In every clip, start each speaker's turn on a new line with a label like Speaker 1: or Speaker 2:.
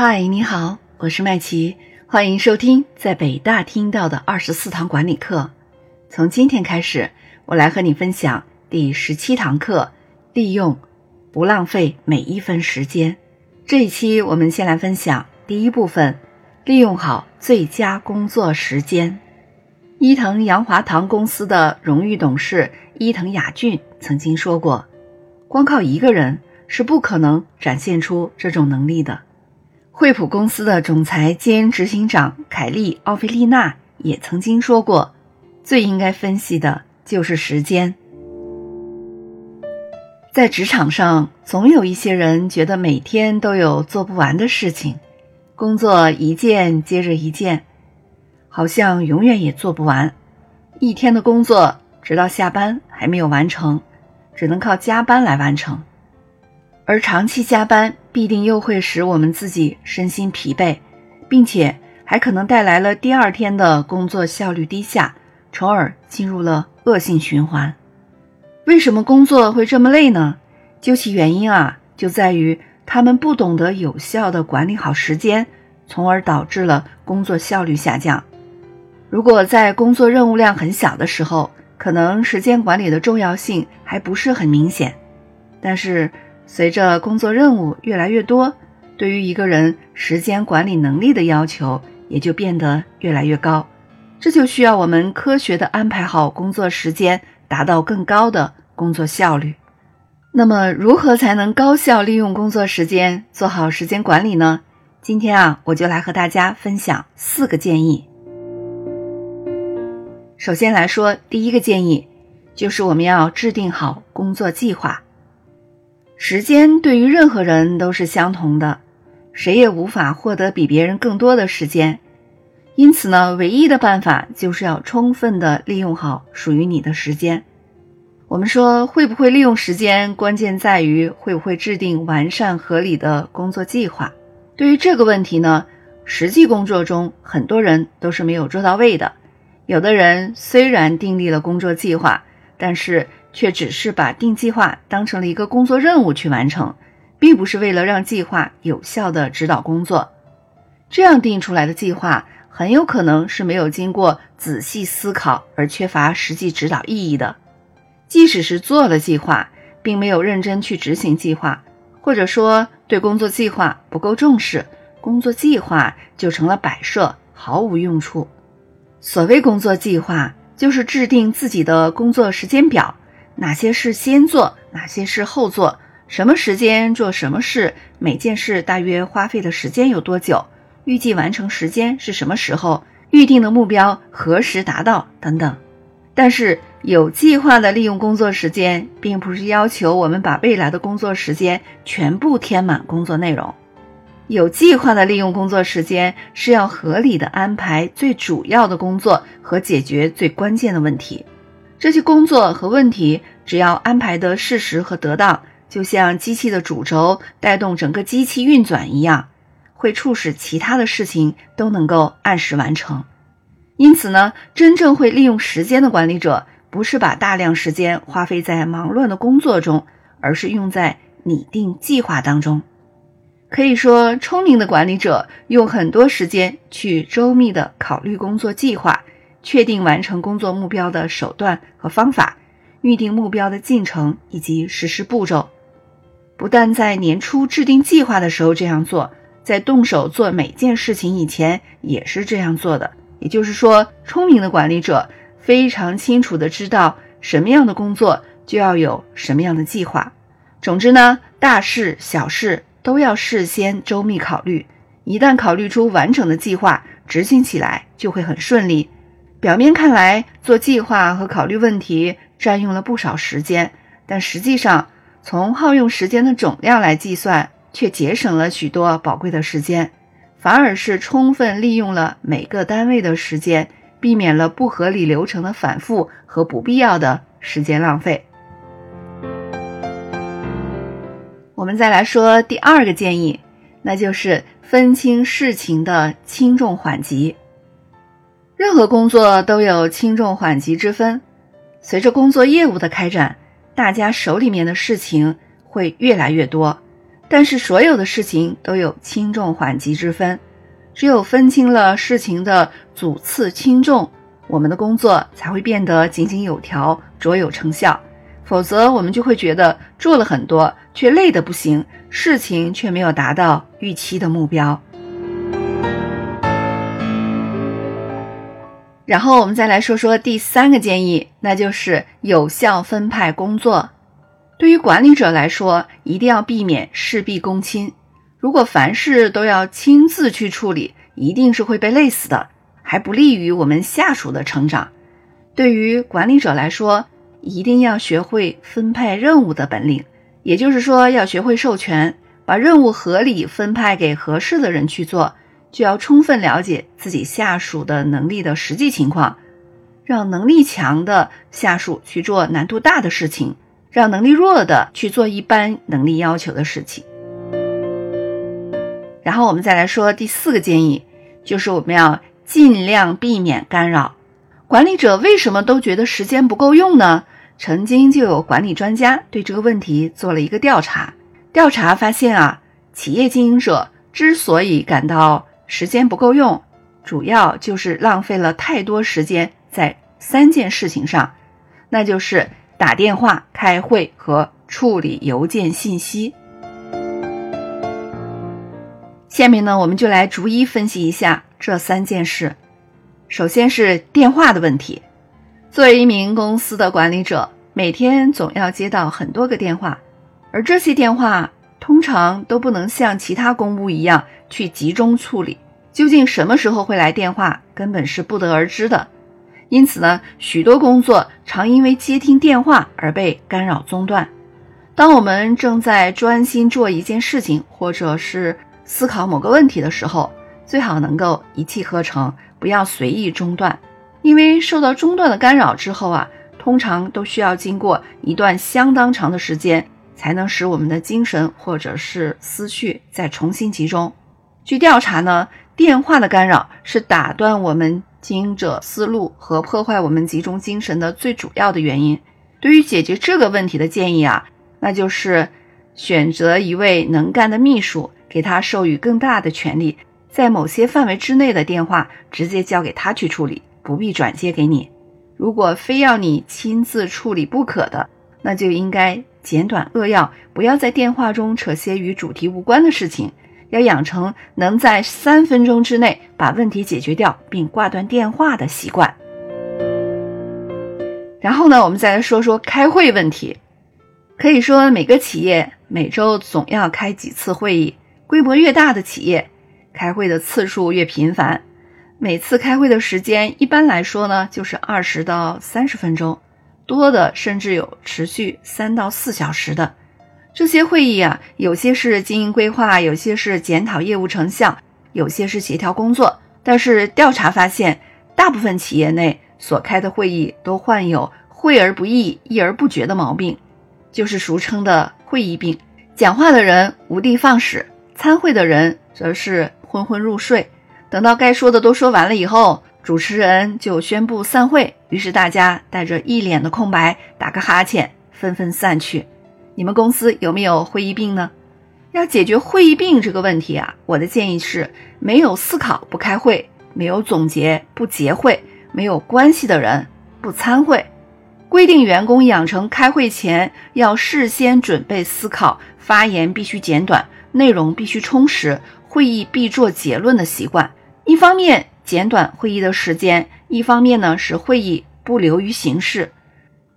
Speaker 1: 嗨，你好，我是麦琪，欢迎收听在北大听到的二十四堂管理课。从今天开始，我来和你分享第十七堂课：利用，不浪费每一分时间。这一期我们先来分享第一部分：利用好最佳工作时间。伊藤洋华堂公司的荣誉董事伊藤雅俊曾经说过：“光靠一个人是不可能展现出这种能力的。”惠普公司的总裁兼执行长凯利·奥菲利娜也曾经说过：“最应该分析的就是时间。”在职场上，总有一些人觉得每天都有做不完的事情，工作一件接着一件，好像永远也做不完。一天的工作直到下班还没有完成，只能靠加班来完成。而长期加班必定又会使我们自己身心疲惫，并且还可能带来了第二天的工作效率低下，从而进入了恶性循环。为什么工作会这么累呢？究其原因啊，就在于他们不懂得有效的管理好时间，从而导致了工作效率下降。如果在工作任务量很小的时候，可能时间管理的重要性还不是很明显，但是。随着工作任务越来越多，对于一个人时间管理能力的要求也就变得越来越高。这就需要我们科学的安排好工作时间，达到更高的工作效率。那么，如何才能高效利用工作时间，做好时间管理呢？今天啊，我就来和大家分享四个建议。首先来说，第一个建议就是我们要制定好工作计划。时间对于任何人都是相同的，谁也无法获得比别人更多的时间。因此呢，唯一的办法就是要充分的利用好属于你的时间。我们说会不会利用时间，关键在于会不会制定完善合理的工作计划。对于这个问题呢，实际工作中很多人都是没有做到位的。有的人虽然订立了工作计划，但是。却只是把定计划当成了一个工作任务去完成，并不是为了让计划有效的指导工作。这样定出来的计划很有可能是没有经过仔细思考而缺乏实际指导意义的。即使是做了计划，并没有认真去执行计划，或者说对工作计划不够重视，工作计划就成了摆设，毫无用处。所谓工作计划，就是制定自己的工作时间表。哪些事先做，哪些事后做？什么时间做什么事？每件事大约花费的时间有多久？预计完成时间是什么时候？预定的目标何时达到？等等。但是有计划的利用工作时间，并不是要求我们把未来的工作时间全部填满工作内容。有计划的利用工作时间，是要合理的安排最主要的工作和解决最关键的问题。这些工作和问题，只要安排的适时和得当，就像机器的主轴带动整个机器运转一样，会促使其他的事情都能够按时完成。因此呢，真正会利用时间的管理者，不是把大量时间花费在忙乱的工作中，而是用在拟定计划当中。可以说，聪明的管理者用很多时间去周密的考虑工作计划。确定完成工作目标的手段和方法，预定目标的进程以及实施步骤。不但在年初制定计划的时候这样做，在动手做每件事情以前也是这样做的。也就是说，聪明的管理者非常清楚的知道什么样的工作就要有什么样的计划。总之呢，大事小事都要事先周密考虑。一旦考虑出完整的计划，执行起来就会很顺利。表面看来，做计划和考虑问题占用了不少时间，但实际上，从耗用时间的总量来计算，却节省了许多宝贵的时间，反而是充分利用了每个单位的时间，避免了不合理流程的反复和不必要的时间浪费。我们再来说第二个建议，那就是分清事情的轻重缓急。任何工作都有轻重缓急之分。随着工作业务的开展，大家手里面的事情会越来越多，但是所有的事情都有轻重缓急之分，只有分清了事情的主次轻重，我们的工作才会变得井井有条、卓有成效。否则，我们就会觉得做了很多，却累得不行，事情却没有达到预期的目标。然后我们再来说说第三个建议，那就是有效分派工作。对于管理者来说，一定要避免事必躬亲。如果凡事都要亲自去处理，一定是会被累死的，还不利于我们下属的成长。对于管理者来说，一定要学会分配任务的本领，也就是说，要学会授权，把任务合理分派给合适的人去做，就要充分了解自己下属的能力的实际情况，让能力强的下属去做难度大的事情，让能力弱的去做一般能力要求的事情。然后我们再来说第四个建议，就是我们要尽量避免干扰。管理者为什么都觉得时间不够用呢？曾经就有管理专家对这个问题做了一个调查，调查发现啊，企业经营者之所以感到时间不够用，主要就是浪费了太多时间在三件事情上，那就是打电话、开会和处理邮件信息。下面呢，我们就来逐一分析一下这三件事。首先是电话的问题。作为一名公司的管理者，每天总要接到很多个电话，而这些电话通常都不能像其他公务一样去集中处理。究竟什么时候会来电话，根本是不得而知的。因此呢，许多工作常因为接听电话而被干扰中断。当我们正在专心做一件事情，或者是思考某个问题的时候，最好能够一气呵成。不要随意中断，因为受到中断的干扰之后啊，通常都需要经过一段相当长的时间，才能使我们的精神或者是思绪再重新集中。据调查呢，电话的干扰是打断我们经营者思路和破坏我们集中精神的最主要的原因。对于解决这个问题的建议啊，那就是选择一位能干的秘书，给他授予更大的权利。在某些范围之内的电话，直接交给他去处理，不必转接给你。如果非要你亲自处理不可的，那就应该简短扼要，不要在电话中扯些与主题无关的事情，要养成能在三分钟之内把问题解决掉并挂断电话的习惯。然后呢，我们再来说说开会问题。可以说，每个企业每周总要开几次会议，规模越大的企业。开会的次数越频繁，每次开会的时间一般来说呢，就是二十到三十分钟，多的甚至有持续三到四小时的。这些会议啊，有些是经营规划，有些是检讨业务成效，有些是协调工作。但是调查发现，大部分企业内所开的会议都患有会而不议、议而不决的毛病，就是俗称的会议病。讲话的人无的放矢，参会的人则是。昏昏入睡，等到该说的都说完了以后，主持人就宣布散会。于是大家带着一脸的空白，打个哈欠，纷纷散去。你们公司有没有会议病呢？要解决会议病这个问题啊，我的建议是：没有思考不开会，没有总结不结会，没有关系的人不参会。规定员工养成开会前要事先准备思考，发言必须简短，内容必须充实。会议必做结论的习惯，一方面简短会议的时间，一方面呢使会议不流于形式。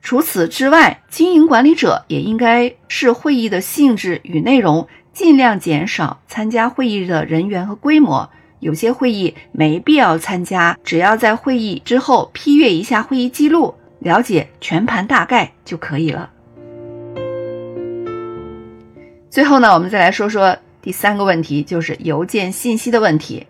Speaker 1: 除此之外，经营管理者也应该视会议的性质与内容，尽量减少参加会议的人员和规模。有些会议没必要参加，只要在会议之后批阅一下会议记录，了解全盘大概就可以了。最后呢，我们再来说说。第三个问题就是邮件信息的问题。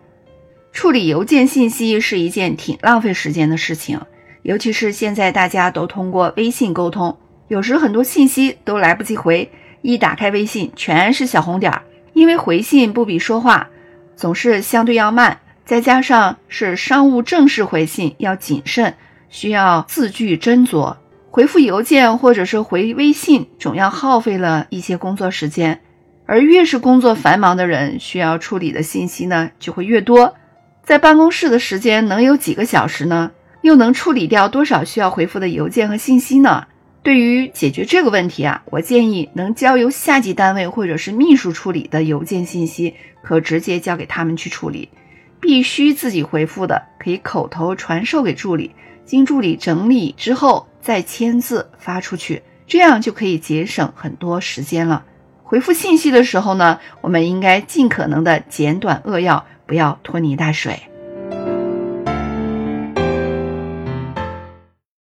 Speaker 1: 处理邮件信息是一件挺浪费时间的事情，尤其是现在大家都通过微信沟通，有时很多信息都来不及回，一打开微信全是小红点儿。因为回信不比说话，总是相对要慢，再加上是商务正式回信要谨慎，需要字句斟酌，回复邮件或者是回微信总要耗费了一些工作时间。而越是工作繁忙的人，需要处理的信息呢就会越多。在办公室的时间能有几个小时呢？又能处理掉多少需要回复的邮件和信息呢？对于解决这个问题啊，我建议能交由下级单位或者是秘书处理的邮件信息，可直接交给他们去处理；必须自己回复的，可以口头传授给助理，经助理整理之后再签字发出去，这样就可以节省很多时间了。回复信息的时候呢，我们应该尽可能的简短扼要，不要拖泥带水。